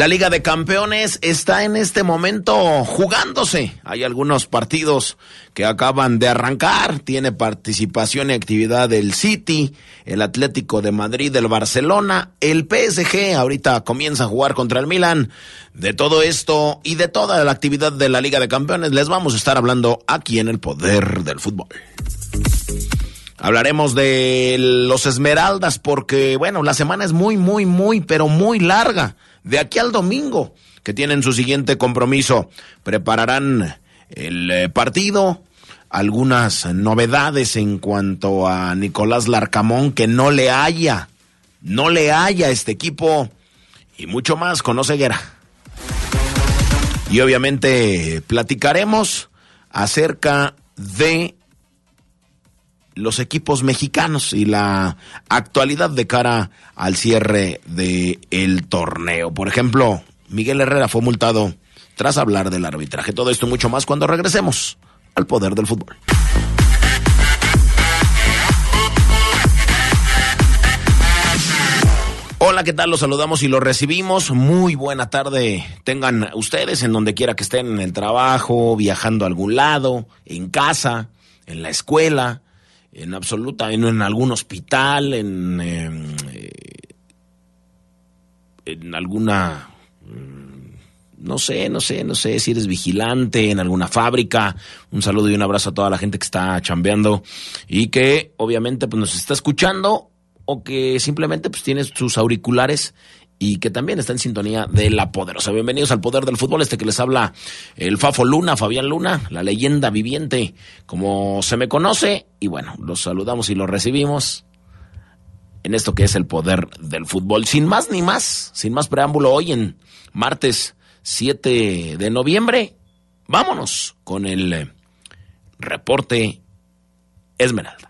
La Liga de Campeones está en este momento jugándose. Hay algunos partidos que acaban de arrancar. Tiene participación y actividad del City, el Atlético de Madrid, el Barcelona, el PSG. Ahorita comienza a jugar contra el Milan. De todo esto y de toda la actividad de la Liga de Campeones les vamos a estar hablando aquí en el Poder del Fútbol. Hablaremos de los Esmeraldas porque, bueno, la semana es muy, muy, muy, pero muy larga de aquí al domingo, que tienen su siguiente compromiso. Prepararán el eh, partido, algunas novedades en cuanto a Nicolás Larcamón, que no le haya, no le haya este equipo, y mucho más con Oseguera. Y obviamente platicaremos acerca de los equipos mexicanos y la actualidad de cara al cierre del el torneo. Por ejemplo, Miguel Herrera fue multado tras hablar del arbitraje. Todo esto y mucho más cuando regresemos al poder del fútbol. Hola, ¿qué tal? Los saludamos y los recibimos. Muy buena tarde. Tengan ustedes en donde quiera que estén, en el trabajo, viajando a algún lado, en casa, en la escuela en absoluta, en, en algún hospital, en, em, eh, en alguna, mm, no sé, no sé, no sé si eres vigilante en alguna fábrica. Un saludo y un abrazo a toda la gente que está chambeando y que obviamente pues nos está escuchando o que simplemente pues tienes sus auriculares y que también está en sintonía de La Poderosa. Bienvenidos al Poder del Fútbol, este que les habla el Fafo Luna, Fabián Luna, la leyenda viviente, como se me conoce, y bueno, los saludamos y los recibimos en esto que es el Poder del Fútbol. Sin más ni más, sin más preámbulo, hoy en martes 7 de noviembre, vámonos con el reporte Esmeralda.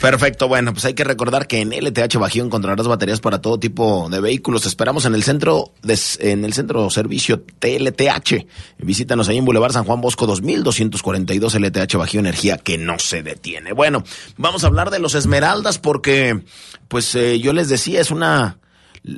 Perfecto, bueno, pues hay que recordar que en LTH Bajío encontrarás baterías para todo tipo de vehículos. Esperamos en el centro de, en el centro servicio TLTH. Visítanos ahí en Boulevard San Juan Bosco 2242 LTH Bajío Energía que no se detiene. Bueno, vamos a hablar de los Esmeraldas porque pues eh, yo les decía, es una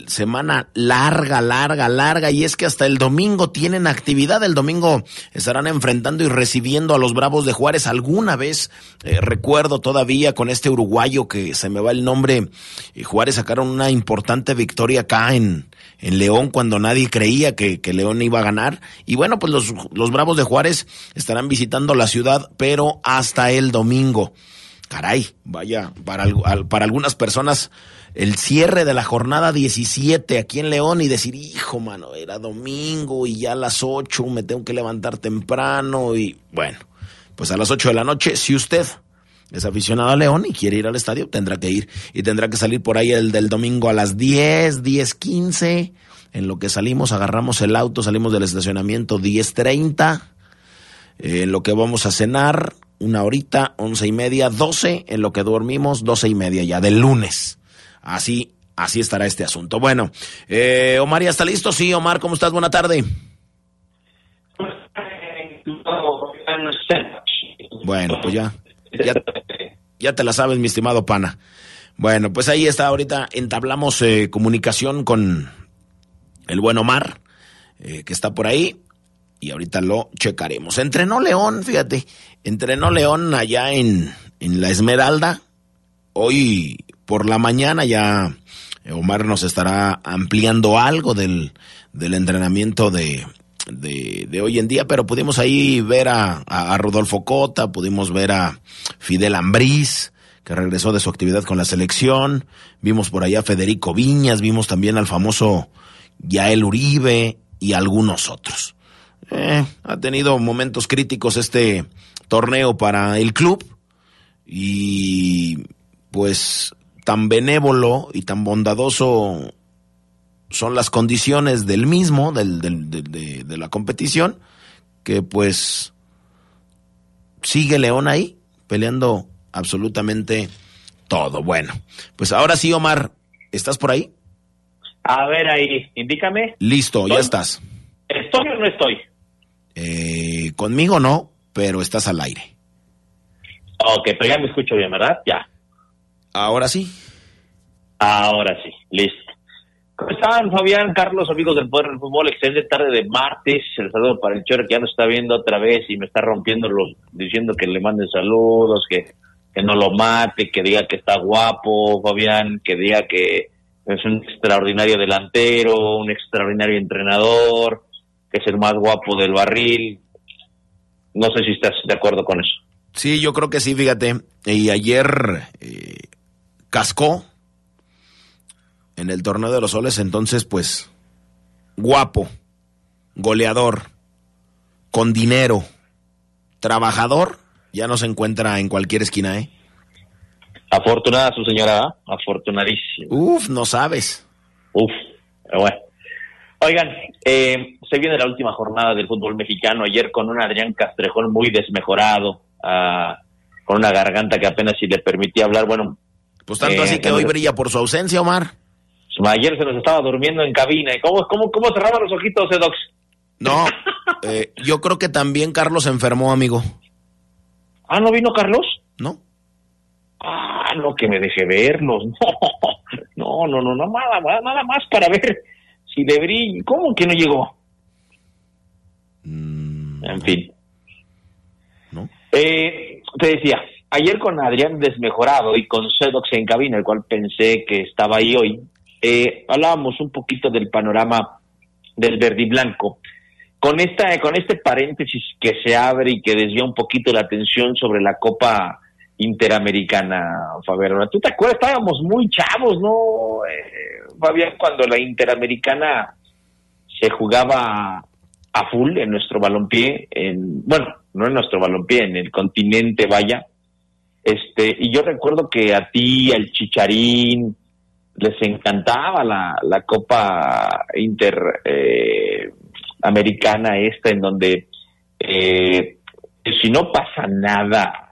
semana larga, larga, larga, y es que hasta el domingo tienen actividad. El domingo estarán enfrentando y recibiendo a los Bravos de Juárez. Alguna vez eh, recuerdo todavía con este uruguayo que se me va el nombre, y Juárez sacaron una importante victoria acá en, en León cuando nadie creía que, que León iba a ganar. Y bueno, pues los, los Bravos de Juárez estarán visitando la ciudad, pero hasta el domingo. Caray, vaya, para, para algunas personas el cierre de la jornada 17 aquí en León y decir, hijo, mano, era domingo y ya a las 8 me tengo que levantar temprano y bueno, pues a las 8 de la noche, si usted es aficionado a León y quiere ir al estadio, tendrá que ir y tendrá que salir por ahí el del domingo a las 10, 10, 15. En lo que salimos, agarramos el auto, salimos del estacionamiento 10.30. En lo que vamos a cenar, una horita, once y media, doce. En lo que dormimos, doce y media ya, del lunes. Así así estará este asunto. Bueno, eh, Omar, ¿ya está listo? Sí, Omar, ¿cómo estás? Buena tarde. Bueno, pues ya, ya, te la sabes, mi estimado pana. Bueno, pues ahí está, ahorita entablamos eh, comunicación con el buen Omar, eh, que está por ahí, y ahorita lo checaremos. Entrenó León, fíjate, entrenó León allá en, en La Esmeralda. Hoy por la mañana ya Omar nos estará ampliando algo del, del entrenamiento de, de, hoy en día, pero pudimos ahí ver a, a, Rodolfo Cota, pudimos ver a Fidel Ambriz, que regresó de su actividad con la selección, vimos por allá a Federico Viñas, vimos también al famoso Yael Uribe y algunos otros. Eh, ha tenido momentos críticos este torneo para el club y pues tan benévolo y tan bondadoso son las condiciones del mismo, del, de, de, la competición, que pues sigue León ahí peleando absolutamente todo. Bueno, pues ahora sí, Omar, ¿estás por ahí? A ver ahí, indícame. Listo, ya estás. ¿Estoy o no estoy? Eh, conmigo no, pero estás al aire. Ok, pero ya me escucho bien, ¿verdad? Ya. Ahora sí. Ahora sí, listo. ¿Cómo están, Fabián, Carlos, amigos del Poder del Fútbol? Excelente tarde de martes. El saludo para el Chor que ya nos está viendo otra vez y me está rompiendo los, diciendo que le manden saludos, que, que no lo mate, que diga que está guapo, Fabián, que diga que es un extraordinario delantero, un extraordinario entrenador, que es el más guapo del barril. No sé si estás de acuerdo con eso. Sí, yo creo que sí, fíjate. Y ayer eh, cascó en el torneo de los soles, entonces pues guapo, goleador, con dinero, trabajador, ya no se encuentra en cualquier esquina, ¿eh? Afortunada su señora, ¿ah? afortunadísima. Uf, no sabes. Uf, bueno. Oigan, eh, se viene la última jornada del fútbol mexicano, ayer con un Adrián Castrejón muy desmejorado, ah, con una garganta que apenas si le permitía hablar, bueno. Pues tanto así eh, que hoy brilla por su ausencia, Omar. Ayer se nos estaba durmiendo en cabina. ¿Cómo, cómo, cómo cerraba los ojitos, Edox? No, eh, yo creo que también Carlos se enfermó, amigo. Ah, ¿no vino Carlos? No. Ah, no, que me deje verlos. No, no, no, no, nada, nada más para ver si de ¿Cómo que no llegó? Mm, en fin. ¿No? Eh, te decía, ayer con Adrián desmejorado y con Sedox en cabina, el cual pensé que estaba ahí hoy, eh, hablábamos un poquito del panorama del verde y blanco. Con, esta, con este paréntesis que se abre y que desvía un poquito la atención sobre la Copa Interamericana, Fabián. ¿Tú te acuerdas? Estábamos muy chavos, ¿no, eh, Fabián? Cuando la Interamericana se jugaba a full en nuestro balompié, en, bueno, no en nuestro balompié, en el continente, vaya. Este, y yo recuerdo que a ti, al Chicharín, les encantaba la, la Copa Interamericana eh, esta, en donde eh, si no pasa nada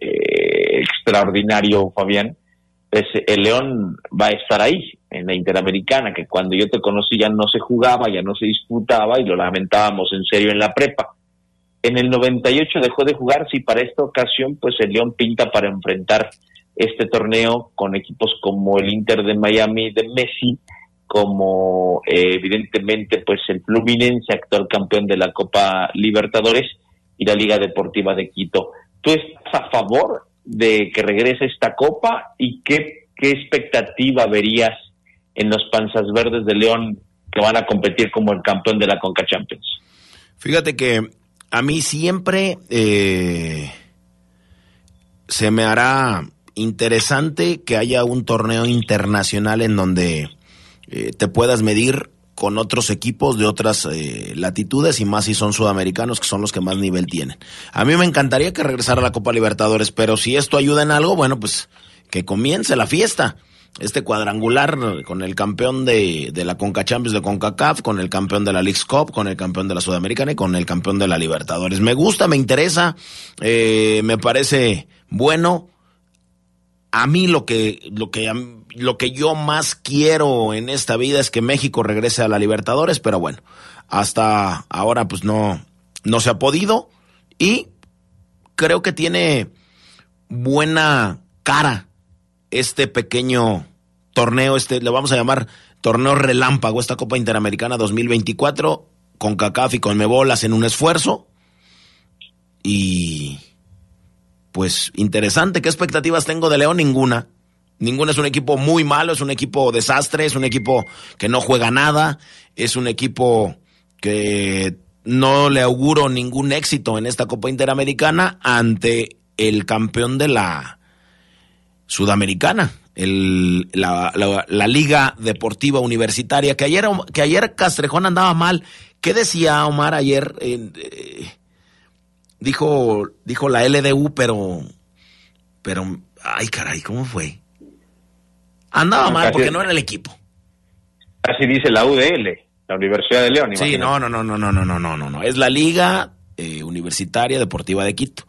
eh, extraordinario, Fabián, pues el León va a estar ahí, en la Interamericana, que cuando yo te conocí ya no se jugaba, ya no se disputaba y lo lamentábamos en serio en la prepa. En el 98 dejó de jugar, sí, para esta ocasión, pues el León pinta para enfrentar este torneo con equipos como el Inter de Miami de Messi, como eh, evidentemente pues el Fluminense, actual campeón de la Copa Libertadores, y la Liga Deportiva de Quito. ¿Tú estás a favor de que regrese esta copa y qué, qué expectativa verías en los Panzas Verdes de León que van a competir como el campeón de la Conca Champions? Fíjate que a mí siempre eh, se me hará interesante que haya un torneo internacional en donde eh, te puedas medir con otros equipos de otras eh, latitudes y más si son sudamericanos que son los que más nivel tienen. A mí me encantaría que regresara a la Copa Libertadores, pero si esto ayuda en algo, bueno, pues que comience la fiesta. Este cuadrangular con el campeón de, de la Conca Champions de CONCACAF, con el campeón de la League's Cup, con el campeón de la Sudamericana y con el campeón de la Libertadores. Me gusta, me interesa, eh, me parece bueno a mí lo que, lo que, lo que yo más quiero en esta vida es que México regrese a la Libertadores, pero bueno, hasta ahora pues no, no se ha podido y creo que tiene buena cara este pequeño torneo, este le vamos a llamar torneo relámpago, esta Copa Interamericana 2024, con CACAF y con Mebolas en un esfuerzo. Y pues interesante, ¿qué expectativas tengo de León? Ninguna. Ninguna es un equipo muy malo, es un equipo desastre, es un equipo que no juega nada, es un equipo que no le auguro ningún éxito en esta Copa Interamericana ante el campeón de la Sudamericana, el, la, la, Liga Deportiva Universitaria, que ayer, que ayer Castrejón andaba mal. ¿Qué decía Omar ayer? Eh, dijo, dijo la LDU, pero, pero, ay caray, ¿cómo fue? Andaba mal porque no era el equipo. Así dice la UDL, la Universidad de León. Sí, no, no, no, no, no, no, no, no, no, no. Es la Liga eh, Universitaria Deportiva de Quito.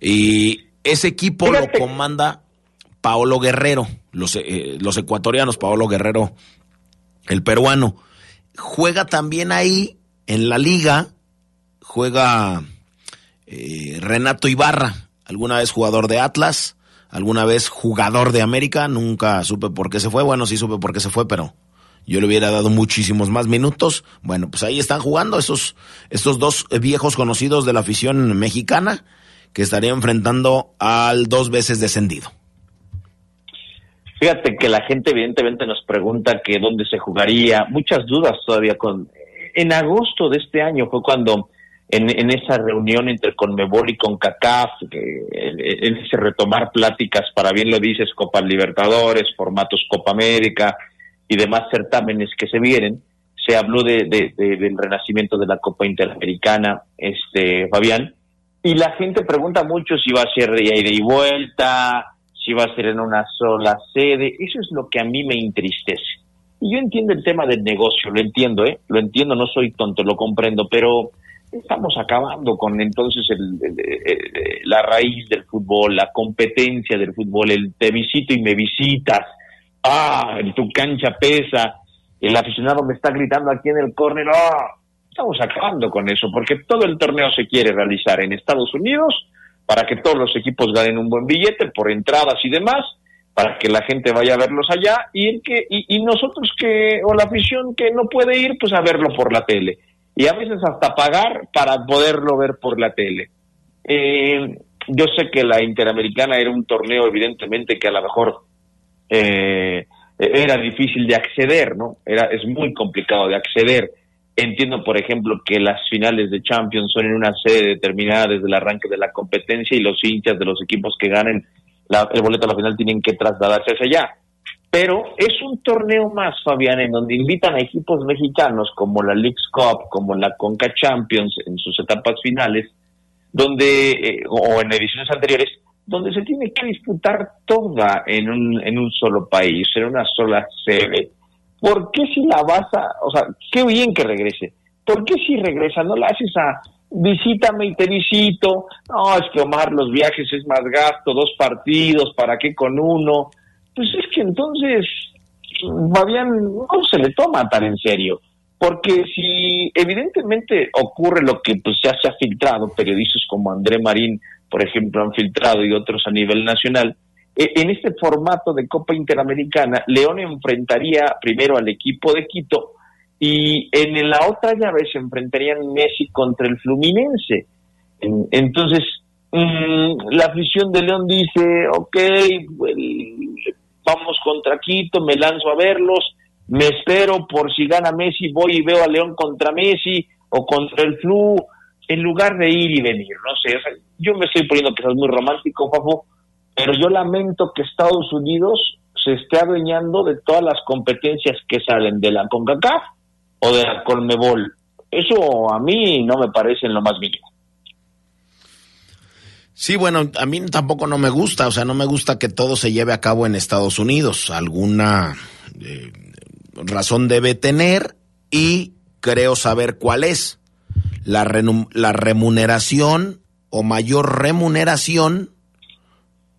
Y ese equipo lo comanda Paolo Guerrero, los, eh, los ecuatorianos, Paolo Guerrero, el peruano. Juega también ahí en la liga, juega eh, Renato Ibarra, alguna vez jugador de Atlas, alguna vez jugador de América, nunca supe por qué se fue, bueno, sí supe por qué se fue, pero yo le hubiera dado muchísimos más minutos. Bueno, pues ahí están jugando esos, estos dos viejos conocidos de la afición mexicana que estarían enfrentando al dos veces descendido. Fíjate que la gente evidentemente nos pregunta que dónde se jugaría, muchas dudas todavía con... En agosto de este año fue cuando en, esa reunión entre Conmebol y CONCACAF, en, ese retomar pláticas, para bien lo dices, Copa Libertadores, formatos Copa América y demás certámenes que se vienen, se habló de, del renacimiento de la Copa Interamericana, este Fabián, y la gente pregunta mucho si va a ser de ida y vuelta, si va a ser en una sola sede, eso es lo que a mí me entristece. Y yo entiendo el tema del negocio, lo entiendo, ¿eh? Lo entiendo, no soy tonto, lo comprendo, pero estamos acabando con entonces la raíz del fútbol, la competencia del fútbol, el te visito y me visitas, ah, tu cancha pesa, el aficionado me está gritando aquí en el córner, ah, estamos acabando con eso, porque todo el torneo se quiere realizar en Estados Unidos para que todos los equipos ganen un buen billete por entradas y demás, para que la gente vaya a verlos allá y, que, y nosotros que, o la afición que no puede ir, pues a verlo por la tele y a veces hasta pagar para poderlo ver por la tele. Eh, yo sé que la Interamericana era un torneo evidentemente que a lo mejor eh, era difícil de acceder, ¿no? Era, es muy complicado de acceder. Entiendo, por ejemplo, que las finales de Champions son en una sede determinada desde el arranque de la competencia y los hinchas de los equipos que ganen el boleto a la final tienen que trasladarse hacia allá. Pero es un torneo más, Fabián, en donde invitan a equipos mexicanos como la Leagues Cup, como la Conca Champions en sus etapas finales, donde, eh, o en ediciones anteriores, donde se tiene que disputar toda en un, en un solo país, en una sola sede. ¿Por qué si la vas a, o sea, qué bien que regrese? ¿Por qué si regresa no la haces a visítame y te visito? No, es que Omar, los viajes es más gasto, dos partidos, ¿para qué con uno? pues es que entonces Fabián no se le toma tan en serio. Porque si evidentemente ocurre lo que pues ya se ha filtrado, periodistas como André Marín, por ejemplo, han filtrado y otros a nivel nacional, en este formato de Copa Interamericana, León enfrentaría primero al equipo de Quito y en la otra llave se enfrentarían Messi contra el Fluminense. Entonces, mm, la afición de León dice, ok, vamos contra Quito, me lanzo a verlos, me espero por si gana Messi, voy y veo a León contra Messi o contra el Flu, en lugar de ir y venir, no sé, yo me estoy poniendo que es muy romántico, Fafo, pero yo lamento que Estados Unidos se esté adueñando de todas las competencias que salen de la CONCACAF o de la CONMEBOL. Eso a mí no me parece lo más mínimo. Sí, bueno, a mí tampoco no me gusta, o sea, no me gusta que todo se lleve a cabo en Estados Unidos. Alguna eh, razón debe tener y creo saber cuál es. La, la remuneración o mayor remuneración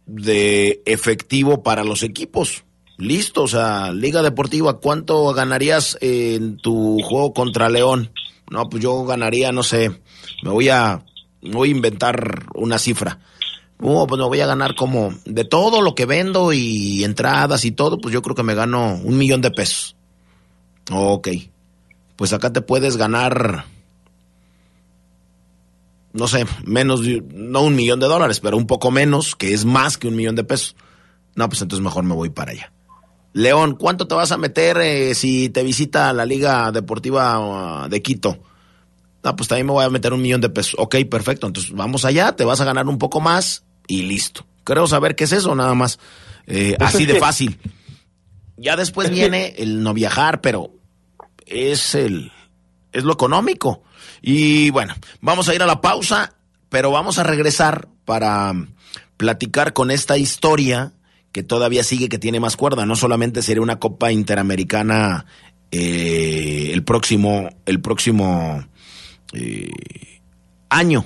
de efectivo para los equipos. Listo, o sea, Liga Deportiva, ¿cuánto ganarías en tu juego contra León? No, pues yo ganaría, no sé, me voy a, inventar una cifra. Oh, pues me voy a ganar como de todo lo que vendo y entradas y todo, pues yo creo que me gano un millón de pesos. Ok, pues acá te puedes ganar, no sé, menos, no un millón de dólares, pero un poco menos, que es más que un millón de pesos. No, pues entonces mejor me voy para allá. León, ¿cuánto te vas a meter eh, si te visita la Liga Deportiva uh, de Quito? No, pues también me voy a meter un millón de pesos. Ok, perfecto. Entonces vamos allá, te vas a ganar un poco más y listo. Creo saber qué es eso, nada más. Eh, pues así de fácil. Ya después viene el no viajar, pero es el es lo económico. Y bueno, vamos a ir a la pausa, pero vamos a regresar para platicar con esta historia que todavía sigue, que tiene más cuerda. No solamente sería una Copa Interamericana eh, el próximo, el próximo eh, año,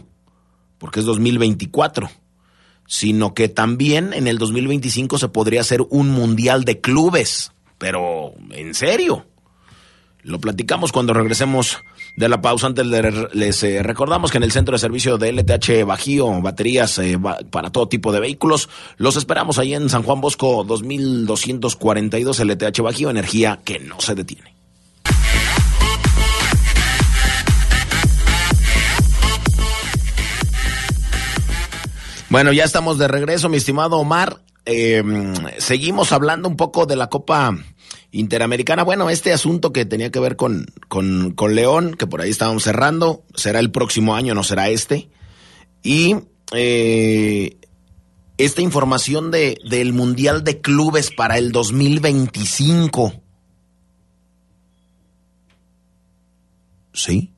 porque es 2024, sino que también en el 2025 se podría hacer un mundial de clubes. Pero, en serio, lo platicamos cuando regresemos de la pausa. Antes les eh, recordamos que en el centro de servicio de LTH Bajío, baterías eh, para todo tipo de vehículos, los esperamos ahí en San Juan Bosco 2242 LTH Bajío, energía que no se detiene. Bueno, ya estamos de regreso, mi estimado Omar. Eh, seguimos hablando un poco de la Copa Interamericana. Bueno, este asunto que tenía que ver con, con, con León, que por ahí estábamos cerrando, será el próximo año, no será este. Y eh, esta información de, del Mundial de Clubes para el 2025. ¿Sí?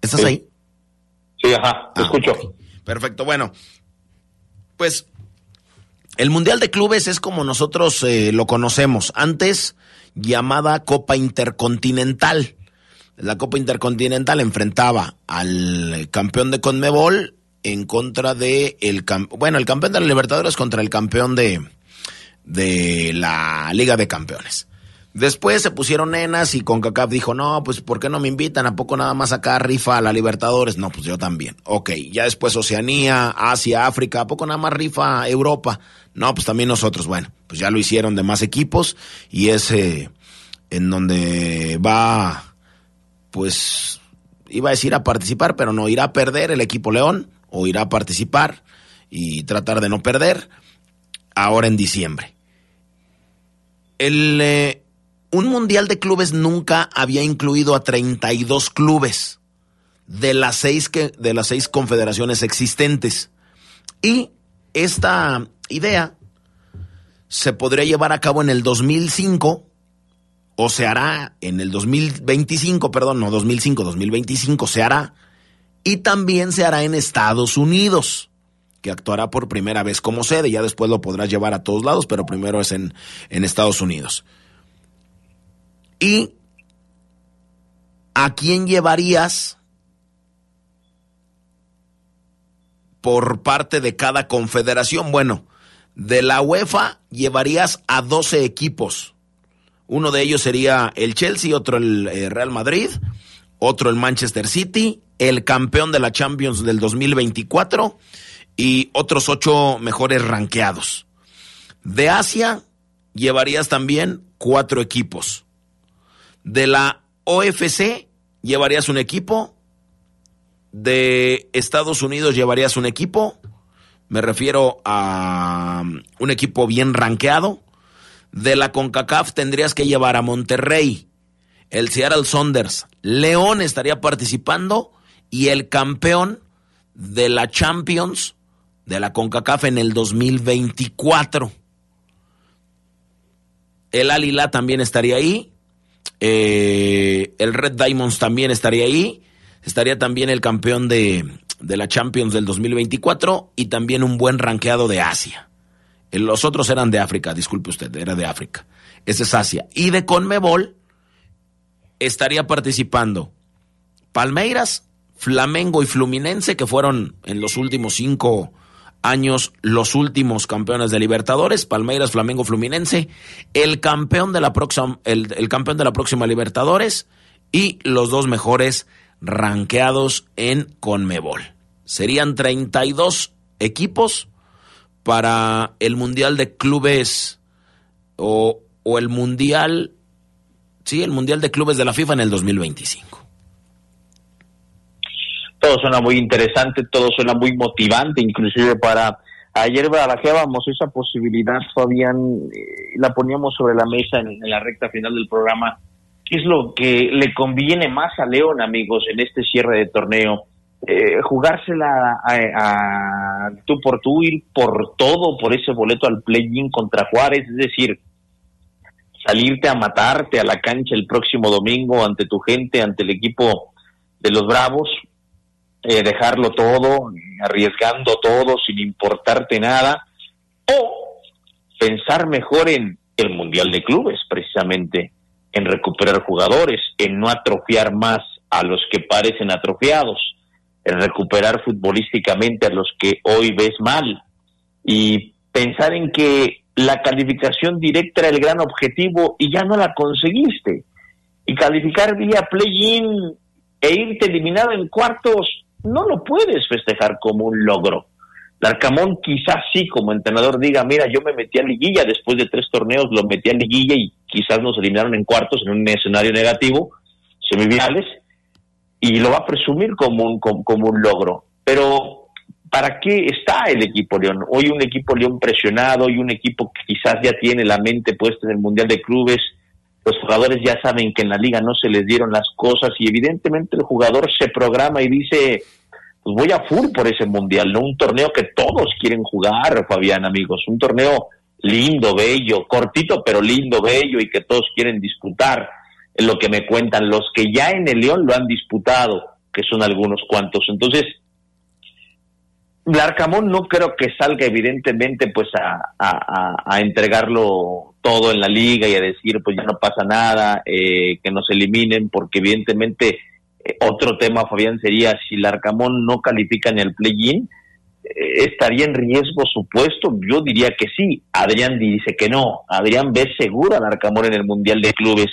¿Estás ahí? Sí, ajá, te ah, escucho. Perfecto, bueno. Pues el Mundial de Clubes es como nosotros eh, lo conocemos, antes llamada Copa Intercontinental. La Copa Intercontinental enfrentaba al campeón de Conmebol en contra de el bueno, el campeón de la Libertadores contra el campeón de de la Liga de Campeones. Después se pusieron nenas y CONCACAF dijo, no, pues ¿por qué no me invitan? ¿A poco nada más acá rifa a la Libertadores? No, pues yo también. Ok, ya después Oceanía, Asia, África, ¿a poco nada más rifa Europa? No, pues también nosotros. Bueno, pues ya lo hicieron de más equipos y es eh, en donde va, pues, iba a decir a participar, pero no, irá a perder el equipo León o irá a participar y tratar de no perder ahora en diciembre. El... Eh, un mundial de clubes nunca había incluido a 32 clubes de las seis, que, de las seis confederaciones existentes. Y esta idea se podría llevar a cabo en el 2005 o se hará en el 2025, perdón, no 2005, 2025 se hará y también se hará en Estados Unidos, que actuará por primera vez como sede, ya después lo podrás llevar a todos lados, pero primero es en, en Estados Unidos. ¿Y a quién llevarías por parte de cada confederación? Bueno, de la UEFA llevarías a 12 equipos. Uno de ellos sería el Chelsea, otro el eh, Real Madrid, otro el Manchester City, el campeón de la Champions del 2024 y otros ocho mejores ranqueados. De Asia llevarías también cuatro equipos. De la OFC llevarías un equipo. De Estados Unidos llevarías un equipo. Me refiero a um, un equipo bien rankeado. De la CONCACAF tendrías que llevar a Monterrey, el Seattle Saunders, León estaría participando y el campeón de la Champions de la CONCACAF en el 2024. El Alila también estaría ahí. Eh, el Red Diamonds también estaría ahí. Estaría también el campeón de, de la Champions del 2024 y también un buen ranqueado de Asia. Eh, los otros eran de África, disculpe usted, era de África. Ese es Asia. Y de Conmebol estaría participando Palmeiras, Flamengo y Fluminense, que fueron en los últimos cinco años los últimos campeones de Libertadores, Palmeiras, Flamengo, Fluminense, el campeón de la próxima, el, campeón de la próxima Libertadores y los dos mejores ranqueados en Conmebol. Serían 32 equipos para el Mundial de Clubes o, o el Mundial, sí, el Mundial de Clubes de la FIFA en el 2025 todo suena muy interesante, todo suena muy motivante, inclusive para ayer barajábamos esa posibilidad, Fabián, eh, la poníamos sobre la mesa en, la recta final del programa. ¿Qué es lo que le conviene más a León, amigos, en este cierre de torneo? Eh, jugársela a, tú por tú, ir por todo, por ese boleto al play-in contra Juárez, es decir, salirte a matarte a la cancha el próximo domingo ante tu gente, ante el equipo de los Bravos, eh, dejarlo todo, arriesgando todo sin importarte nada, o pensar mejor en el Mundial de Clubes, precisamente, en recuperar jugadores, en no atrofiar más a los que parecen atrofiados, en recuperar futbolísticamente a los que hoy ves mal, y pensar en que la calificación directa era el gran objetivo y ya no la conseguiste. Y calificar vía play-in e irte eliminado en cuartos no lo puedes festejar como un logro. Larcamón quizás sí como entrenador diga, mira, yo me metí a liguilla, después de tres torneos lo metí a liguilla y quizás nos eliminaron en cuartos en un escenario negativo, semifinales, y lo va a presumir como un, como, un logro. Pero, ¿para qué está el equipo León? Hoy un equipo León presionado, y un equipo que quizás ya tiene la mente puesta en el Mundial de Clubes, los jugadores ya saben que en la liga no se les dieron las cosas y evidentemente el jugador se programa y dice, pues voy a full por ese mundial, ¿no? Un torneo que todos quieren jugar, Fabián, amigos, un torneo lindo, bello, cortito, pero lindo, bello y que todos quieren disputar, lo que me cuentan los que ya en el León lo han disputado, que son algunos cuantos. Entonces, Larcamón no creo que salga evidentemente pues a, entregarlo todo en la liga y a decir pues ya no pasa nada, eh, que nos eliminen, porque evidentemente eh, otro tema, Fabián, sería si Larcamón no califica en el play-in, eh, ¿estaría en riesgo su puesto? Yo diría que sí. Adrián dice que no. Adrián ve seguro a Larcamón en el Mundial de Clubes.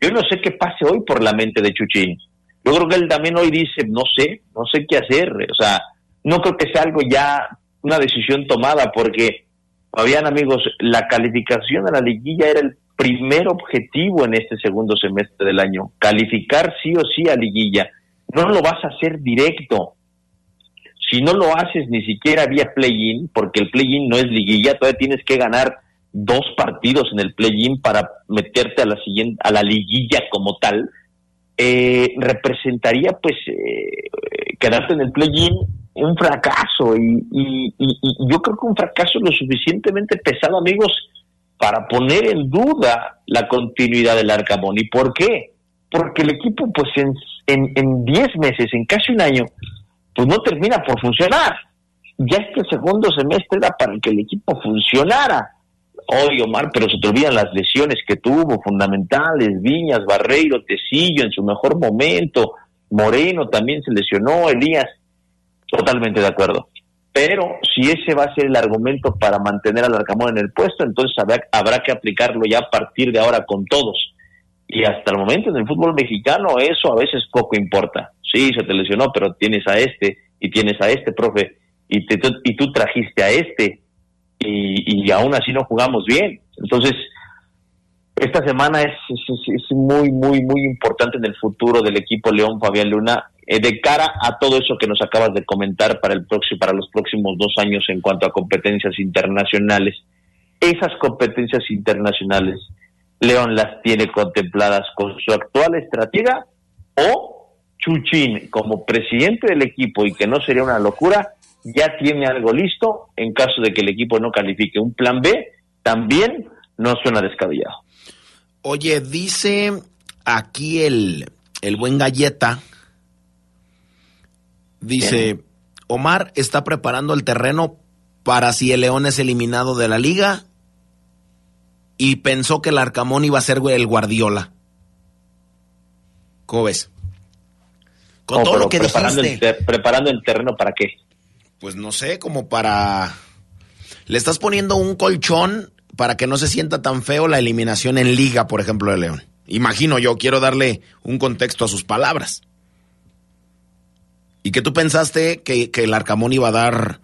Yo no sé qué pase hoy por la mente de Chuchín. Yo creo que él también hoy dice, no sé, no sé qué hacer. O sea, no creo que sea algo ya, una decisión tomada, porque, Fabián, amigos, la calificación a la liguilla era el primer objetivo en este segundo semestre del año, calificar sí o sí a liguilla. No lo vas a hacer directo. Si no lo haces ni siquiera vía play-in, porque el play-in no es liguilla, todavía tienes que ganar dos partidos en el play-in para meterte a la siguiente, a la liguilla como tal, eh, representaría pues eh, quedarte en el play-in un fracaso y, yo creo que un fracaso lo suficientemente pesado, amigos, para poner en duda la continuidad del Arcamón. ¿Y por qué? Porque el equipo, pues en 10 meses, en casi un año, pues no termina por funcionar. Ya este segundo semestre era para que el equipo funcionara. Oye, Omar, pero se te olvidan las lesiones que tuvo, fundamentales, Viñas, Barreiro, Tecillo en su mejor momento, Moreno también se lesionó, Elías, totalmente de acuerdo. Pero si ese va a ser el argumento para mantener al Arcamón en el puesto, entonces habrá, que aplicarlo ya a partir de ahora con todos. Y hasta el momento en el fútbol mexicano eso a veces poco importa. Sí, se te lesionó, pero tienes a este y tienes a este, profe, y, te, y tú trajiste a este y, y aún así no jugamos bien. Entonces, esta semana es, es, muy, muy, muy importante en el futuro del equipo León Fabián Luna, eh, de cara a todo eso que nos acabas de comentar para, el próximo, para los próximos dos años en cuanto a competencias internacionales. Esas competencias internacionales, León las tiene contempladas con su actual estratega o Chuchín como presidente del equipo y que no sería una locura, ya tiene algo listo en caso de que el equipo no califique. Un plan B también no suena descabellado. Oye, dice aquí el, el buen galleta, dice, Omar está preparando el terreno para si el León es eliminado de la liga y pensó que el Arcamón iba a ser el Guardiola. ¿Cómo ves? Con todo lo que preparando El preparando el terreno para qué? Pues no sé, como para... Le estás poniendo un colchón para que no se sienta tan feo la eliminación en liga, por ejemplo, de León. Imagino yo, quiero darle un contexto a sus palabras. ¿Y que tú pensaste que, que el Arcamón iba a dar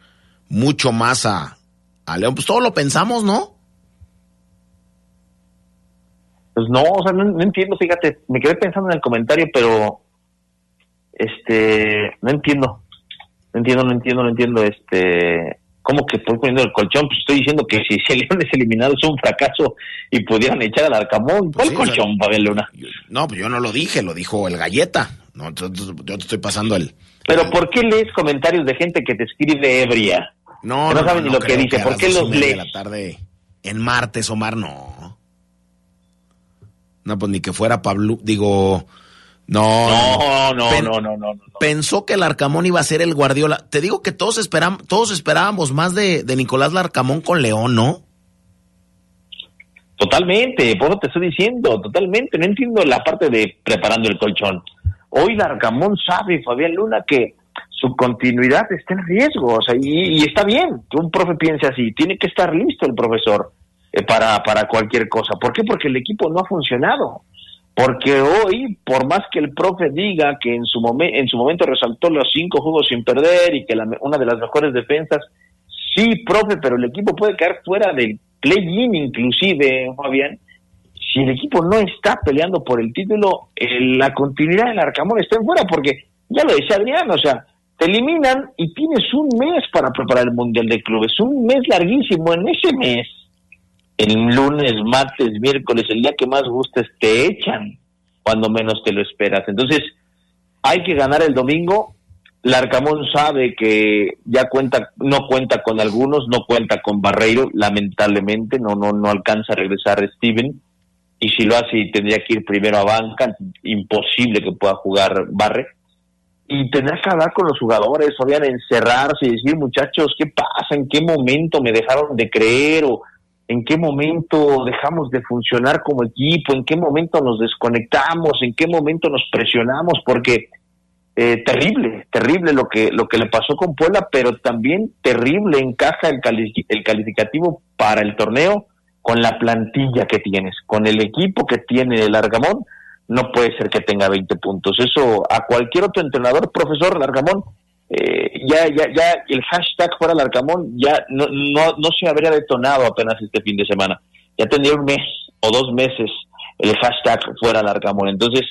mucho más a, a León? Pues todo lo pensamos, ¿no? Pues no, o sea, no, entiendo, fíjate, me quedé pensando en el comentario, pero este, no entiendo, no entiendo, no entiendo, no entiendo, este, ¿cómo que estoy poniendo el colchón? Pues estoy diciendo que si se León es eliminado es un fracaso y pudieran echar al Arcamón. ¿Cuál pues colchón, Pavel Luna? No, pues yo no lo dije, lo dijo el Galleta. No, yo, te estoy pasando el... Pero ¿por qué lees comentarios de gente que te escribe ebria? No, no, saben ni lo que dice. ¿Por qué los lees? la tarde en martes, Omar, no. No, pues ni que fuera Pablo, digo, no. No, no, no, no, no, Pensó que el Arcamón iba a ser el Guardiola. Te digo que todos todos esperábamos más de, de Nicolás Larcamón con León, ¿no? Totalmente, por eso te estoy diciendo, totalmente. No entiendo la parte de preparando el colchón. Hoy Larcamón sabe, Fabián Luna, que su continuidad está en riesgo, o sea, y, y está bien que un profe piense así, tiene que estar listo el profesor eh, para, para cualquier cosa. ¿Por qué? Porque el equipo no ha funcionado. Porque hoy, por más que el profe diga que en su, en su momento resaltó los cinco juegos sin perder y que la, una de las mejores defensas, sí, profe, pero el equipo puede caer fuera del play-in inclusive, Fabián. Si el equipo no está peleando por el título, la continuidad del Arcamón está en fuera, porque ya lo decía Adrián, o sea, te eliminan y tienes un mes para preparar el Mundial de Clubes, un mes larguísimo. En ese mes el lunes, martes, miércoles, el día que más gustes, te echan cuando menos te lo esperas. Entonces, hay que ganar el domingo. Larcamón sabe que ya cuenta, no cuenta con algunos, no cuenta con Barreiro, lamentablemente, no, no, no alcanza a regresar Steven. Y si lo hace, tendría que ir primero a banca, imposible que pueda jugar Barre. Y tendrá que hablar con los jugadores, obviamente encerrarse y decir, muchachos, ¿qué pasa? ¿En qué momento me dejaron de creer? O, en qué momento dejamos de funcionar como equipo, en qué momento nos desconectamos, en qué momento nos presionamos, porque eh, terrible, terrible lo que, lo que le pasó con Puebla, pero también terrible encaja el, el calificativo para el torneo con la plantilla que tienes, con el equipo que tiene el Argamón, no puede ser que tenga 20 puntos. Eso a cualquier otro entrenador, profesor Largamón, eh, ya, ya, ya el hashtag fuera Larcamón ya no, no, no se habría detonado apenas este fin de semana. Ya tendría un mes o dos meses el hashtag fuera Larcamón. Entonces,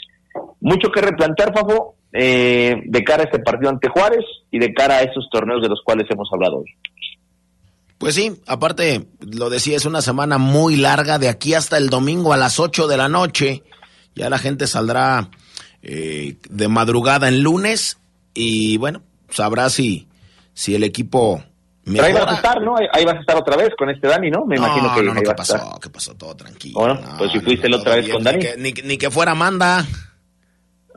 mucho que replantar, Fafo, eh, de cara a este partido ante Juárez y de cara a esos torneos de los cuales hemos hablado hoy. Pues sí, aparte, lo decía, es una semana muy larga, de aquí hasta el domingo a las 8 de la noche. Ya la gente saldrá eh, de madrugada en lunes y bueno, sabrá si, si el equipo Pero ahí vas a estar, ¿no? Ahí vas a estar otra vez con este Dani, ¿no? Me imagino que. No, no, ¿qué pasó? ¿Qué pasó? Todo tranquilo. Bueno, pues si fuiste la otra vez con Dani. Ni que, ni, que fuera Amanda.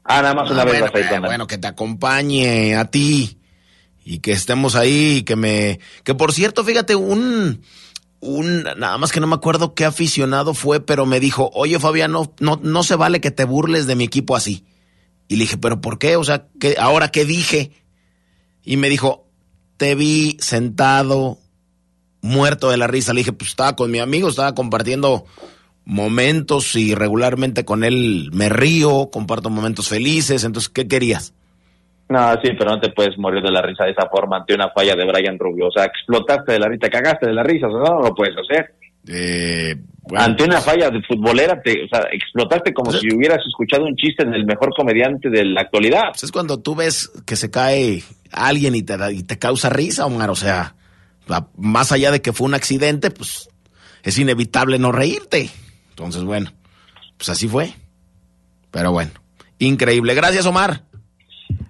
Ah, nada más una vez vas a ir con Dani. Bueno, que te acompañe a ti y que estemos ahí y que me. Que por cierto, fíjate, un. Un, nada más que no me acuerdo qué aficionado fue, pero me dijo, oye Fabián, no, no, no se vale que te burles de mi equipo así. Y le dije, pero ¿por qué? O sea, ¿qué, ahora qué dije? y me dijo, te vi sentado, muerto de la risa. Le dije, pues estaba con mi amigo, estaba compartiendo momentos y regularmente con él me río, comparto momentos felices. Entonces, ¿qué querías? No, sí, pero no te puedes morir de la risa de esa forma ante una falla de Brian Rubio. O sea, explotaste de la risa, cagaste de la risa, o sea, no lo puedes hacer. Eh, ante una falla de futbolera, te, o sea, explotaste como pues si hubieras escuchado un chiste del mejor comediante de la actualidad. Pues es cuando tú ves que se cae alguien y te, y te causa risa, Omar. O sea, más allá de que fue un accidente, pues es inevitable no reírte. Entonces, bueno, pues así fue. Pero bueno, increíble. Gracias, Omar.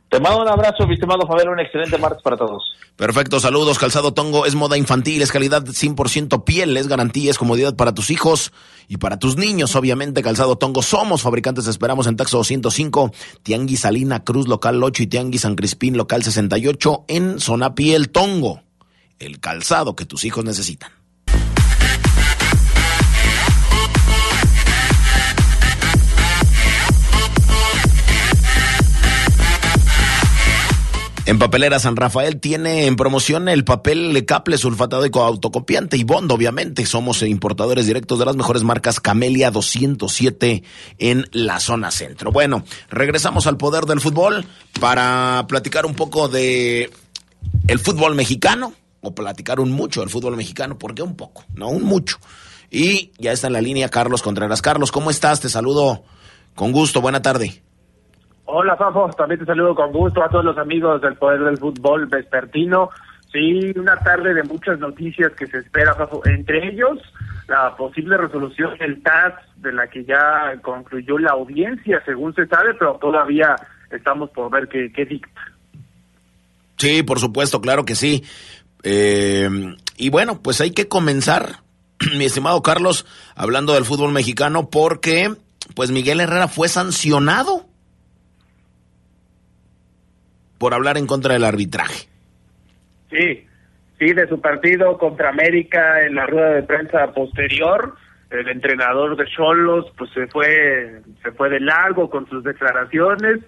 Te mando un abrazo, mi estimado Fabio, un excelente martes para todos. Perfecto, saludos. Calzado Tongo es moda infantil, es calidad 100% piel, es garantía, es comodidad para tus hijos y para tus niños. Obviamente, Calzado Tongo somos fabricantes, esperamos en Taxo 205, Tianguis Salina Cruz local 8 y Tianguis San Crispín local 68 en zona piel Tongo. El calzado que tus hijos necesitan. En Papelera San Rafael tiene en promoción el papel caple sulfatado y autocopiante y Bond, obviamente. Somos importadores directos de las mejores marcas Camelia 207 en la zona centro. Bueno, regresamos al poder del fútbol para platicar un poco de el fútbol mexicano o platicar un mucho del fútbol mexicano, porque un poco, no un mucho. Y ya está en la línea Carlos Contreras. Carlos, ¿cómo estás? Te saludo con gusto. Buena tarde. Hola, Fafo. También te saludo con gusto a todos los amigos del Poder del Fútbol Vespertino. Sí, una tarde de muchas noticias que se espera, Fafo. Entre ellos, la posible resolución del TAS, de la que ya concluyó la audiencia, según se sabe, pero todavía estamos por ver qué, qué dicta. Sí, por supuesto, claro que sí. Eh, y bueno, pues hay que comenzar, mi estimado Carlos, hablando del fútbol mexicano, porque pues Miguel Herrera fue sancionado por hablar en contra del arbitraje. Sí, sí, de su partido contra América en la rueda de prensa posterior, el entrenador de Cholos pues se fue se fue de largo con sus declaraciones,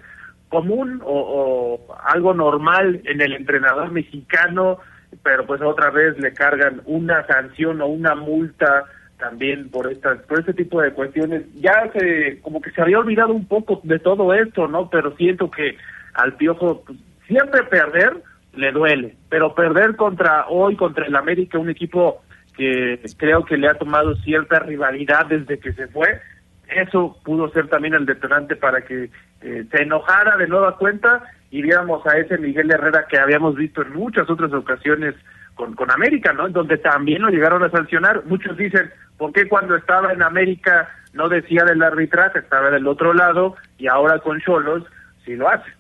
común o, algo normal en el entrenador mexicano, pero pues otra vez le cargan una sanción o una multa también por estas por este tipo de cuestiones. Ya se como que se había olvidado un poco de todo esto, ¿no? Pero siento que al Piojo pues, siempre perder le duele, pero perder contra hoy, contra el América, un equipo que creo que le ha tomado cierta rivalidad desde que se fue, eso pudo ser también el detonante para que eh, se enojara de nueva cuenta y viéramos a ese Miguel Herrera que habíamos visto en muchas otras ocasiones con, con América, ¿no? Donde también lo llegaron a sancionar. Muchos dicen, ¿por qué cuando estaba en América no decía del arbitraje, estaba del otro lado y ahora con Cholos sí lo hace?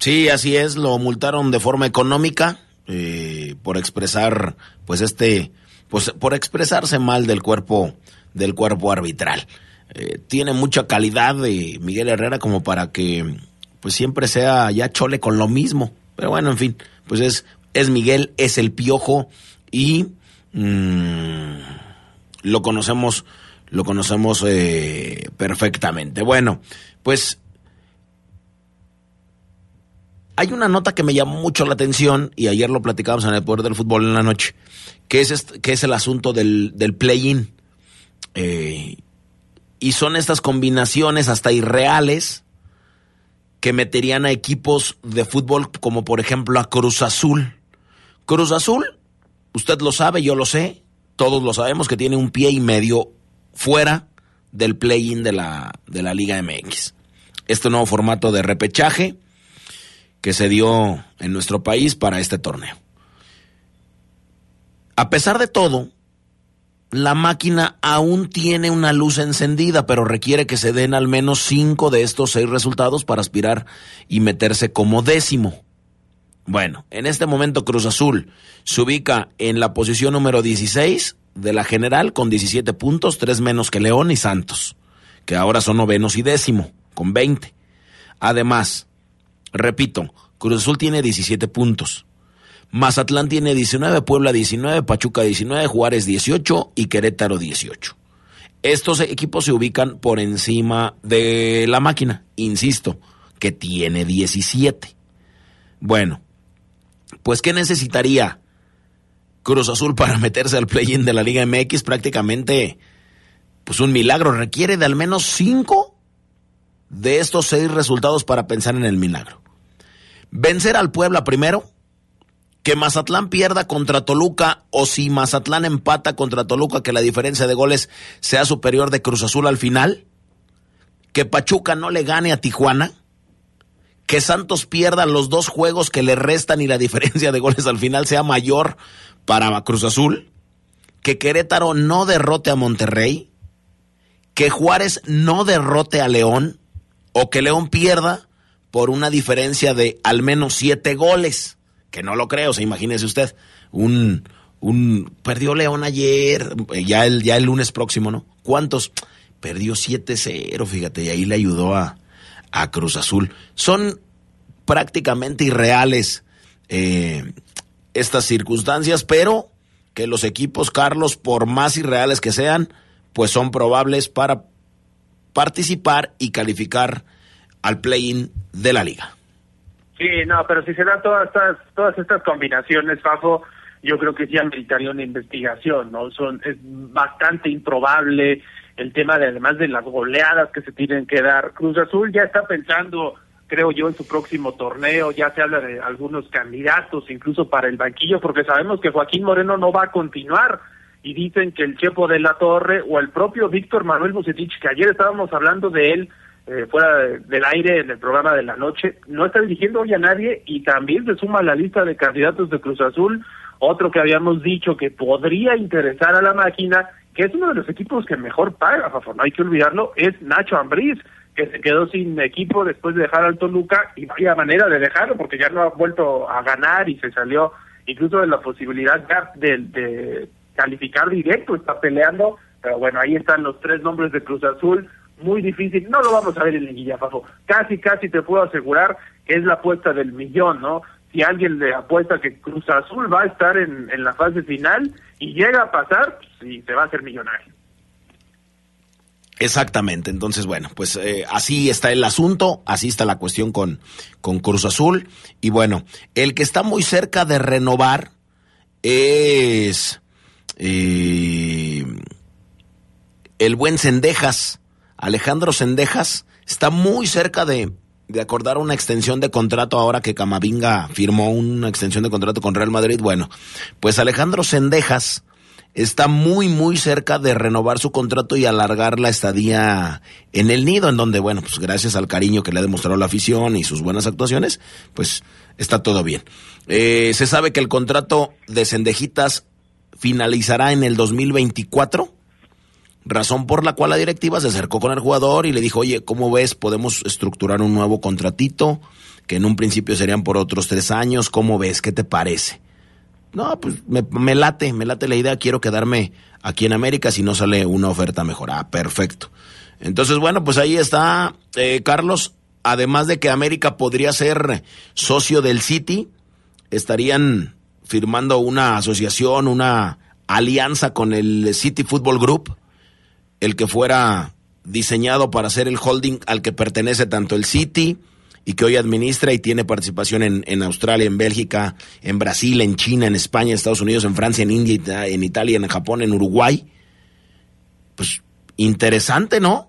Sí, así es, lo multaron de forma económica eh, por expresar, pues este, pues por expresarse mal del cuerpo, del cuerpo arbitral. Eh, tiene mucha calidad de Miguel Herrera como para que, pues siempre sea ya chole con lo mismo. Pero bueno, en fin, pues es, es Miguel, es el piojo y mmm, lo conocemos, lo conocemos eh, perfectamente. Bueno, pues hay una nota que me llamó mucho la atención y ayer lo platicamos en el Poder del Fútbol en la noche, que es, que es el asunto del, del play-in. Eh, y son estas combinaciones hasta irreales que meterían a equipos de fútbol como por ejemplo a Cruz Azul. Cruz Azul, usted lo sabe, yo lo sé, todos lo sabemos que tiene un pie y medio fuera del play-in de la, de la Liga MX. Este nuevo formato de repechaje que se dio en nuestro país para este torneo. A pesar de todo, la máquina aún tiene una luz encendida, pero requiere que se den al menos cinco de estos seis resultados para aspirar y meterse como décimo. Bueno, en este momento Cruz Azul se ubica en la posición número 16 de la general con 17 puntos, tres menos que León y Santos, que ahora son novenos y décimo, con 20. Además, Repito, Cruz Azul tiene 17 puntos. Mazatlán tiene 19, Puebla 19, Pachuca 19, Juárez 18 y Querétaro 18. Estos equipos se ubican por encima de la máquina, insisto, que tiene 17. Bueno, pues ¿qué necesitaría Cruz Azul para meterse al play-in de la Liga MX? Prácticamente, pues un milagro. Requiere de al menos 5 de estos 6 resultados para pensar en el milagro. Vencer al Puebla primero, que Mazatlán pierda contra Toluca o si Mazatlán empata contra Toluca, que la diferencia de goles sea superior de Cruz Azul al final, que Pachuca no le gane a Tijuana, que Santos pierda los dos juegos que le restan y la diferencia de goles al final sea mayor para Cruz Azul, que Querétaro no derrote a Monterrey, que Juárez no derrote a León o que León pierda por una diferencia de al menos siete goles, que no lo creo, se imagínese usted, un, un, perdió León ayer, ya el, ya el lunes próximo, ¿no? ¿Cuántos? Perdió 7-0, fíjate, y ahí le ayudó a, a Cruz Azul. Son prácticamente irreales eh, estas circunstancias, pero que los equipos, Carlos, por más irreales que sean, pues son probables para participar y calificar al play-in de la liga. Sí, no, pero si se dan todas estas, todas estas combinaciones, Fafo, yo creo que sí ameritaría una investigación, ¿no? Son, es bastante improbable el tema de además de las goleadas que se tienen que dar. Cruz Azul ya está pensando, creo yo, en su próximo torneo, ya se habla de algunos candidatos incluso para el banquillo, porque sabemos que Joaquín Moreno no va a continuar y dicen que el Chepo de la Torre o el propio Víctor Manuel Bucetich, que ayer estábamos hablando de él eh, fuera del aire en el programa de la noche, no está dirigiendo hoy a nadie y también se suma a la lista de candidatos de Cruz Azul, otro que habíamos dicho que podría interesar a la máquina, que es uno de los equipos que mejor paga, no hay que olvidarlo, es Nacho Ambriz, que se quedó sin equipo después de dejar al Toluca y vaya manera de dejarlo porque ya no ha vuelto a ganar y se salió incluso de la posibilidad de, de calificar directo, está peleando, pero bueno, ahí están los tres nombres de Cruz Azul, muy difícil, no lo vamos a ver en Liguilla, Fafo, casi, casi te puedo asegurar que es la apuesta del millón, ¿no? Si alguien le apuesta que Cruz Azul va a estar en, en la fase final y llega a pasar, sí, se va a hacer millonario. Exactamente, entonces bueno, pues eh, así está el asunto, así está la cuestión con, con Cruz Azul y bueno, el que está muy cerca de renovar es eh, el buen Cendejas, Alejandro Cendejas, está muy cerca de, de acordar una extensión de contrato ahora que Camavinga firmó una extensión de contrato con Real Madrid. Bueno, pues Alejandro Cendejas está muy, muy cerca de renovar su contrato y alargar la estadía en el nido, en donde, bueno, pues gracias al cariño que le ha demostrado la afición y sus buenas actuaciones, pues está todo bien. Eh, se sabe que el contrato de Cendejitas finalizará en el 2024, razón por la cual la directiva se acercó con el jugador y le dijo, oye, ¿cómo ves? Podemos estructurar un nuevo contratito, que en un principio serían por otros tres años, ¿cómo ves? ¿Qué te parece? No, pues me, late, me late la idea, quiero quedarme aquí en América si no sale una oferta mejor. Ah, perfecto. Entonces, bueno, pues ahí está, eh, Carlos, además de que América podría ser socio del City, estarían firmando una asociación, una alianza con el City Football Group, el que fuera diseñado para ser el holding al que pertenece tanto el City y que hoy administra y tiene participación en, en Australia, en Bélgica, en Brasil, en China, en España, en Estados Unidos, en Francia, en India, en Italia, en Japón, en Uruguay. Pues interesante, ¿no?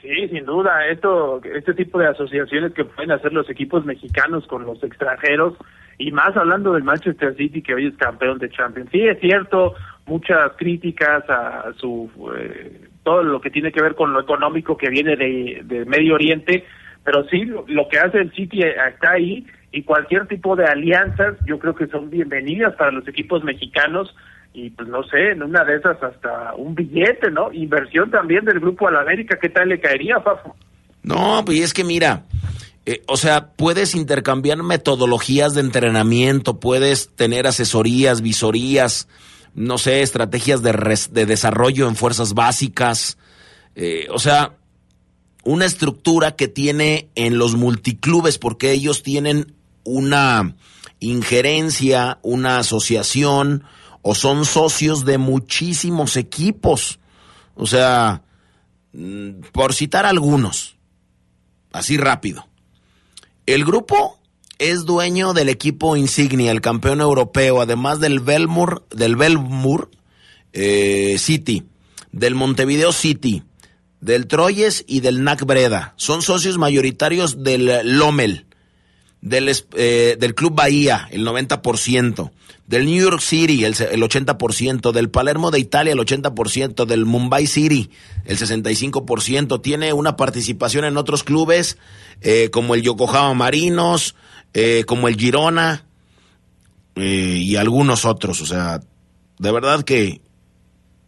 Sí, sin duda, esto, este tipo de asociaciones que pueden hacer los equipos mexicanos con los extranjeros, y más hablando del Manchester City que hoy es campeón de Champions. Sí, es cierto, muchas críticas a su eh, todo lo que tiene que ver con lo económico que viene de, de Medio Oriente, pero sí, lo, que hace el City está ahí y cualquier tipo de alianzas yo creo que son bienvenidas para los equipos mexicanos y pues no sé, en una de esas hasta un billete, ¿no? Inversión también del Grupo Alamérica, ¿qué tal le caería, Fafo? No, pues es que mira, eh, o sea, puedes intercambiar metodologías de entrenamiento, puedes tener asesorías, visorías, no sé, estrategias de, de desarrollo en fuerzas básicas. Eh, o sea, una estructura que tiene en los multiclubes, porque ellos tienen una injerencia, una asociación o son socios de muchísimos equipos. O sea, mm, por citar algunos, así rápido. El grupo es dueño del equipo insignia, el campeón europeo, además del Belmur, del Belmur eh, City, del Montevideo City, del Troyes y del NAC Breda. Son socios mayoritarios del Lomel, del, eh, del Club Bahía, el 90%, del New York City, el, el 80%, del Palermo de Italia, el 80%, del Mumbai City, el 65%. Tiene una participación en otros clubes eh, como el Yokohama Marinos, eh, como el Girona eh, y algunos otros. O sea, de verdad que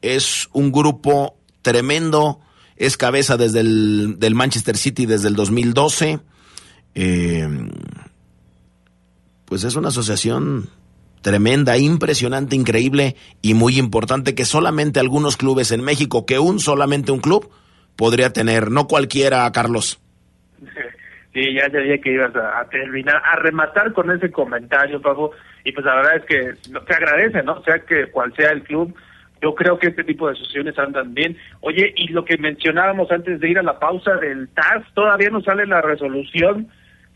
es un grupo tremendo. Es cabeza desde el del Manchester City desde el 2012. Pues es una asociación tremenda, impresionante, increíble y muy importante que solamente algunos clubes en México, que un solamente un club podría tener, no cualquiera, Carlos. Sí, ya sabía que ibas a, terminar, a rematar con ese comentario, Pablo, y pues la verdad es que se agradece, ¿no? Sea que cual sea el club, yo creo que este tipo de asociaciones andan bien. Oye, y lo que mencionábamos antes de ir a la pausa del TAS, todavía no sale la resolución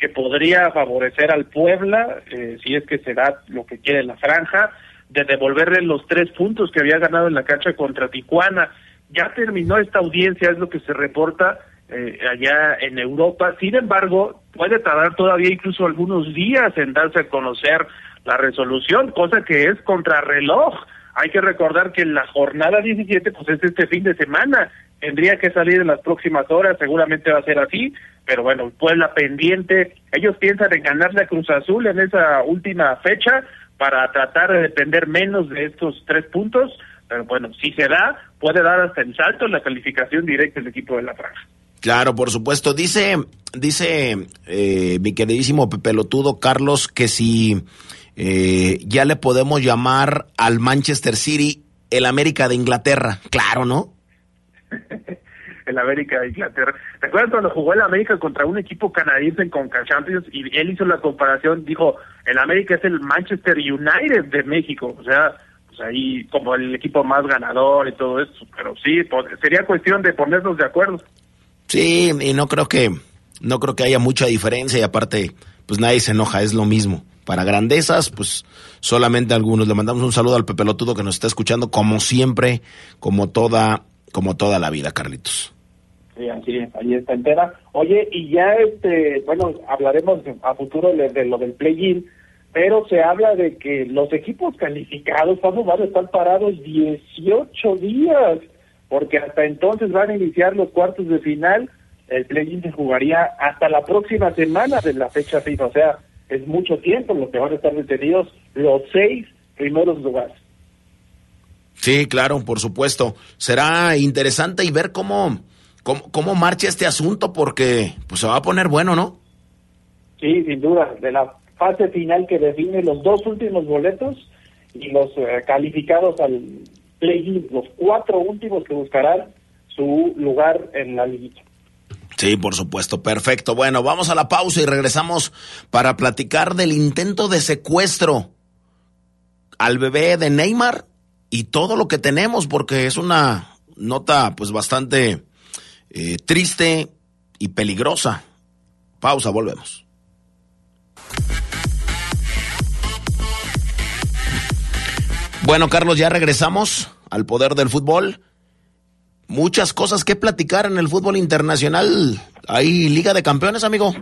que podría favorecer al Puebla, eh, si es que se da lo que quiere la franja, de devolverle los tres puntos que había ganado en la cancha contra Tijuana. Ya terminó esta audiencia, es lo que se reporta eh, allá en Europa. Sin embargo, puede tardar todavía incluso algunos días en darse a conocer la resolución, cosa que es contrarreloj. Hay que recordar que la jornada 17 pues es este fin de semana, tendría que salir en las próximas horas, seguramente va a ser así, pero bueno, Puebla pendiente, ellos piensan en ganarle a Cruz Azul en esa última fecha para tratar de depender menos de estos tres puntos, pero bueno, si se da, puede dar hasta el salto en la calificación directa del equipo de la franja. Claro, por supuesto. Dice, dice eh, mi queridísimo Pepelotudo Carlos que si eh, ya le podemos llamar al Manchester City el América de Inglaterra. Claro, ¿no? el América de Inglaterra. ¿Te acuerdas cuando jugó el América contra un equipo canadiense en Conca Champions y él hizo la comparación, dijo, el América es el Manchester United de México, o sea, pues ahí como el equipo más ganador y todo eso, pero sí, sería cuestión de ponernos de acuerdo. Sí, y no creo que no creo que haya mucha diferencia y aparte pues nadie se enoja, es lo mismo. Para grandezas, pues solamente algunos. Le mandamos un saludo al Pepelotudo que nos está escuchando como siempre, como toda como toda la vida, Carlitos. Sí, así ahí está entera. Oye, y ya este, bueno, hablaremos a futuro de, lo del play-in, pero se habla de que los equipos calificados, van a estar parados 18 días porque hasta entonces van a iniciar los cuartos de final. El play-in se jugaría hasta la próxima semana de la fecha FIFA, o sea, es mucho tiempo lo que van a estar detenidos los seis primeros lugares. Sí, claro, por supuesto. Será interesante y ver cómo, cómo, cómo marcha este asunto porque pues se va a poner bueno, ¿no? Sí, sin duda. De la fase final que define los dos últimos boletos y los eh, calificados al los cuatro últimos que buscarán su lugar en la liguilla. Sí, por supuesto, perfecto. Bueno, vamos a la pausa y regresamos para platicar del intento de secuestro al bebé de Neymar y todo lo que tenemos, porque es una nota pues bastante eh, triste y peligrosa. Pausa, volvemos. Bueno, Carlos, ya regresamos al poder del fútbol. Muchas cosas que platicar en el fútbol internacional. ¿Hay Liga de Campeones, amigo?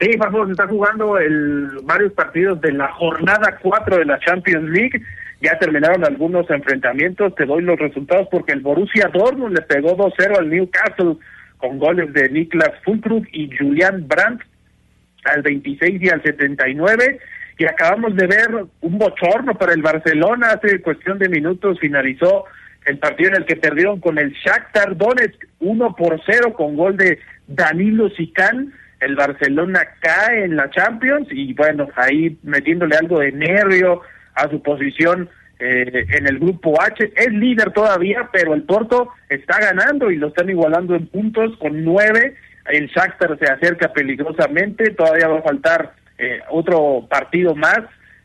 Sí, Farfo, se está jugando el, varios partidos de la jornada 4 de la Champions League. Ya terminaron algunos enfrentamientos. Te doy los resultados porque el Borussia Dortmund le pegó 2-0 al Newcastle con goles de Niklas Fulkrug y Julian Brandt al 26 y al 79 y acabamos de ver un bochorno para el Barcelona. Hace cuestión de minutos finalizó el partido en el que perdieron con el Shakhtar Donetsk 1 por 0 con gol de Danilo Sicán. El Barcelona cae en la Champions y bueno, ahí metiéndole algo de nervio a su posición eh, en el grupo H. Es líder todavía, pero el Porto está ganando y lo están igualando en puntos con nueve. El Shakhtar se acerca peligrosamente, todavía va a faltar eh, otro partido más.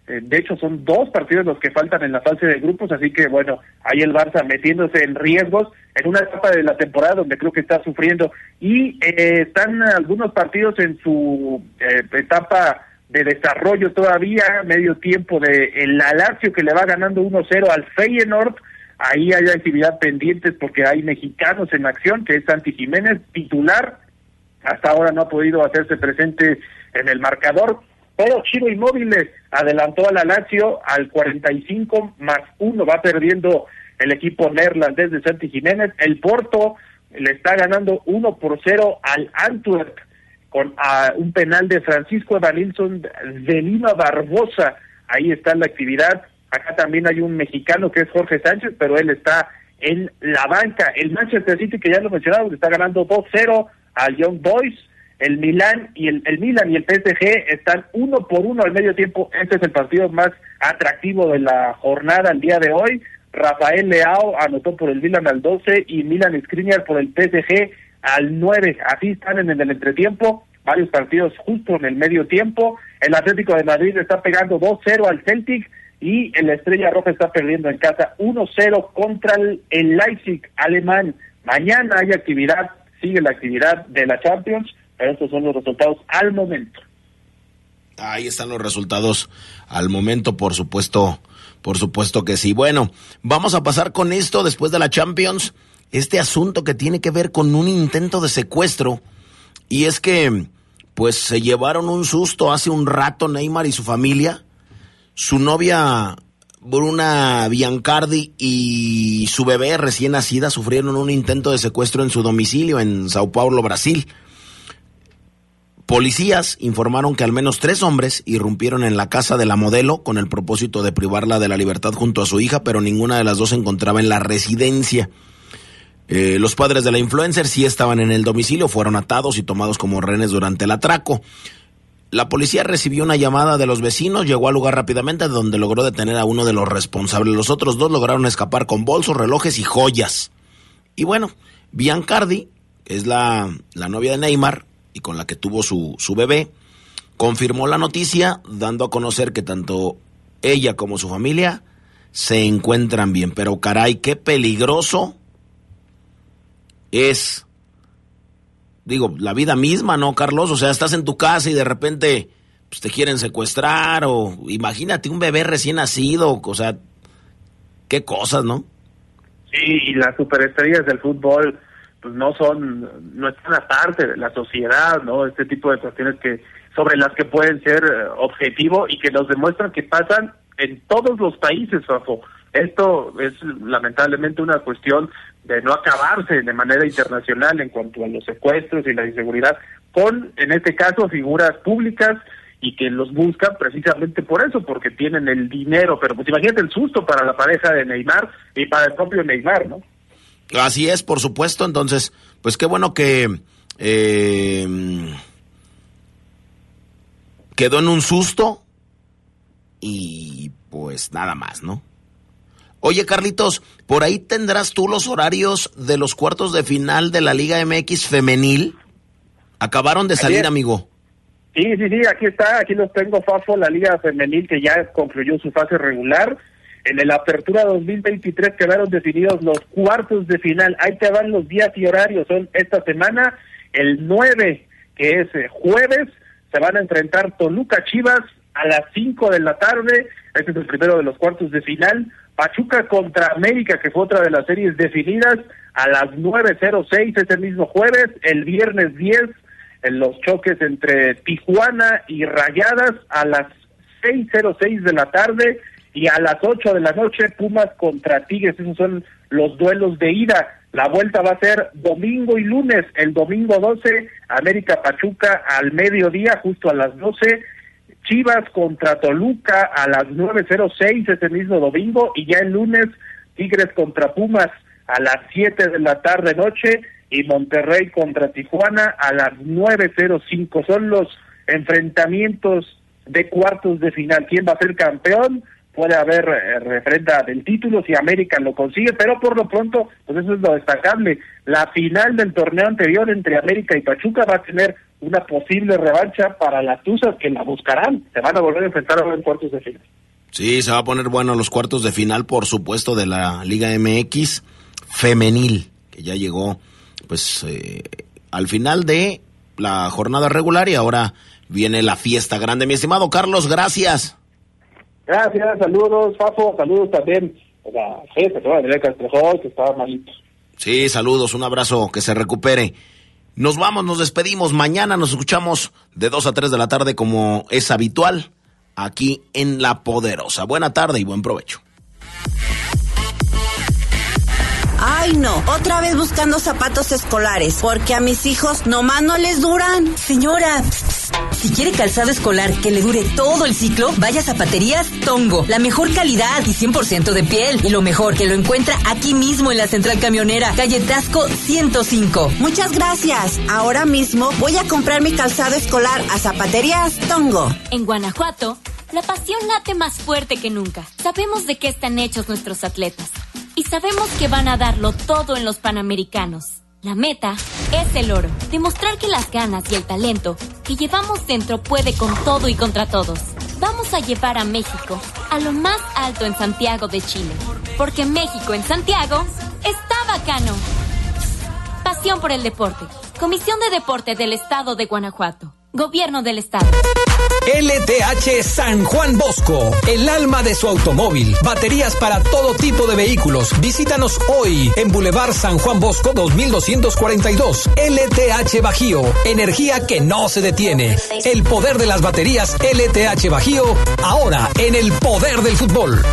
Eh, de hecho, son dos partidos los que faltan en la fase de grupos, así que bueno, ahí el Barça metiéndose en riesgos en una etapa de la temporada donde creo que está sufriendo. Y eh, están algunos partidos en su etapa de desarrollo todavía, medio tiempo de el Lazio que le va ganando 1-0 al Feyenoord. Ahí hay actividad pendientes porque hay mexicanos en acción, que es Santi Jiménez, titular. Hasta ahora no ha podido hacerse presente en el marcador, pero Chiro Inmóviles adelantó a la Lazio al 45 más uno, va perdiendo el equipo neerlandés de Santi Jiménez, el Porto le está ganando 1 por 0 al Antwerp con un penal de Francisco Evanilson de Lima Barbosa, ahí está la actividad, acá también hay un mexicano que es Jorge Sánchez, pero él está en la banca, el Manchester City que ya lo mencionamos, está ganando 2-0 al Young Boys, el Milan y el, el Milan y el PSG están uno por uno al medio tiempo. Este es el partido más atractivo de la jornada el día de hoy. Rafael Leao anotó por el Milan al 12 y Milan Skriniar por el PSG al 9. Así están en el entretiempo, varios partidos justo en el medio tiempo. El Atlético de Madrid está pegando 2-0 al Celtic y el Estrella Roja está perdiendo en casa 1-0 contra el, el Leipzig alemán. Mañana hay actividad, sigue la actividad de la Champions estos son los resultados al momento. Ahí están los resultados al momento, por supuesto, por supuesto que sí. Bueno, vamos a pasar con esto después de la Champions, este asunto que tiene que ver con un intento de secuestro y es que pues se llevaron un susto hace un rato Neymar y su familia. Su novia Bruna Biancardi y su bebé recién nacida sufrieron un intento de secuestro en su domicilio en Sao Paulo, Brasil. Policías informaron que al menos tres hombres irrumpieron en la casa de la modelo con el propósito de privarla de la libertad junto a su hija, pero ninguna de las dos se encontraba en la residencia. Eh, los padres de la influencer sí estaban en el domicilio, fueron atados y tomados como rehenes durante el atraco. La policía recibió una llamada de los vecinos, llegó al lugar rápidamente donde logró detener a uno de los responsables. Los otros dos lograron escapar con bolsos, relojes y joyas. Y bueno, Biancardi, que es la, la novia de Neymar y con la que tuvo su, su bebé, confirmó la noticia dando a conocer que tanto ella como su familia se encuentran bien. Pero caray, qué peligroso es, digo, la vida misma, ¿no, Carlos? O sea, estás en tu casa y de repente pues, te quieren secuestrar o imagínate un bebé recién nacido, o sea, qué cosas, ¿no? Sí, y las superestrellas del fútbol pues no son, no están aparte de la sociedad, ¿no? Este tipo de cuestiones que sobre las que pueden ser eh, objetivo y que nos demuestran que pasan en todos los países, Fafo. Esto es lamentablemente una cuestión de no acabarse de manera internacional en cuanto a los secuestros y la inseguridad con, en este caso, figuras públicas y que los buscan precisamente por eso, porque tienen el dinero. Pero pues imagínate el susto para la pareja de Neymar y para el propio Neymar, ¿no? Así es, por supuesto. Entonces, pues qué bueno que eh, quedó en un susto y pues nada más, ¿no? Oye, Carlitos, por ahí tendrás tú los horarios de los cuartos de final de la Liga MX femenil. Acabaron de salir, amigo. Sí, sí, sí, aquí está, aquí los tengo, Fafo, la Liga Femenil que ya concluyó su fase regular. En el Apertura 2023 quedaron definidos los cuartos de final. Ahí te van los días y horarios. Son esta semana, el 9, que es eh, jueves, se van a enfrentar Toluca Chivas a las 5 de la tarde. Este es el primero de los cuartos de final. Pachuca contra América, que fue otra de las series definidas, a las 9.06 ese mismo jueves. El viernes 10, en los choques entre Tijuana y Rayadas, a las 6.06 de la tarde y a las 8 de la noche Pumas contra Tigres, esos son los duelos de ida. La vuelta va a ser domingo y lunes, el domingo 12, América Pachuca al mediodía, justo a las 12, Chivas contra Toluca a las 9.06 ese mismo domingo y ya el lunes Tigres contra Pumas a las 7 de la tarde noche y Monterrey contra Tijuana a las 9.05. Son los enfrentamientos de cuartos de final. ¿Quién va a ser campeón? puede haber eh, referenda del título si América lo consigue, pero por lo pronto, pues eso es lo destacable. La final del torneo anterior entre América y Pachuca va a tener una posible revancha para las Tuzas que la buscarán. Se van a volver a enfrentar ahora en cuartos de final. Sí, se va a poner bueno los cuartos de final, por supuesto, de la Liga MX femenil, que ya llegó pues eh, al final de la jornada regular y ahora viene la fiesta grande. Mi estimado Carlos, gracias. Gracias, saludos, Fafo, saludos también a la Castrejón, que estaba malito. Sí, saludos, un abrazo, que se recupere. Nos vamos, nos despedimos. Mañana nos escuchamos de 2 a 3 de la tarde como es habitual aquí en La Poderosa. Buena tarde y buen provecho. Ay, no, otra vez buscando zapatos escolares, porque a mis hijos nomás no les duran. Señora, si quiere calzado escolar que le dure todo el ciclo, vaya a Zapaterías Tongo. La mejor calidad y 100% de piel. Y lo mejor, que lo encuentra aquí mismo en la central camionera, calle Tasco 105. Muchas gracias. Ahora mismo voy a comprar mi calzado escolar a Zapaterías Tongo. En Guanajuato, la pasión late más fuerte que nunca. Sabemos de qué están hechos nuestros atletas. Y sabemos que van a darlo todo en los Panamericanos. La meta es el oro. Demostrar que las ganas y el talento que llevamos dentro puede con todo y contra todos. Vamos a llevar a México a lo más alto en Santiago de Chile. Porque México en Santiago está bacano Pasión por el deporte. Comisión de Deporte del Estado de Guanajuato. Gobierno del Estado. LTH San Juan Bosco, el alma de su automóvil. Baterías para todo tipo de vehículos. Visítanos hoy en Boulevard San Juan Bosco 2242. LTH Bajío, energía que no se detiene. El poder de las baterías LTH Bajío, ahora en el poder del fútbol.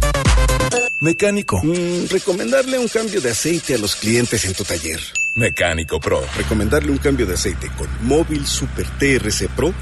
Mecánico. Mm, recomendarle un cambio de aceite a los clientes en tu taller. Mecánico Pro. Recomendarle un cambio de aceite con Móvil Super TRC Pro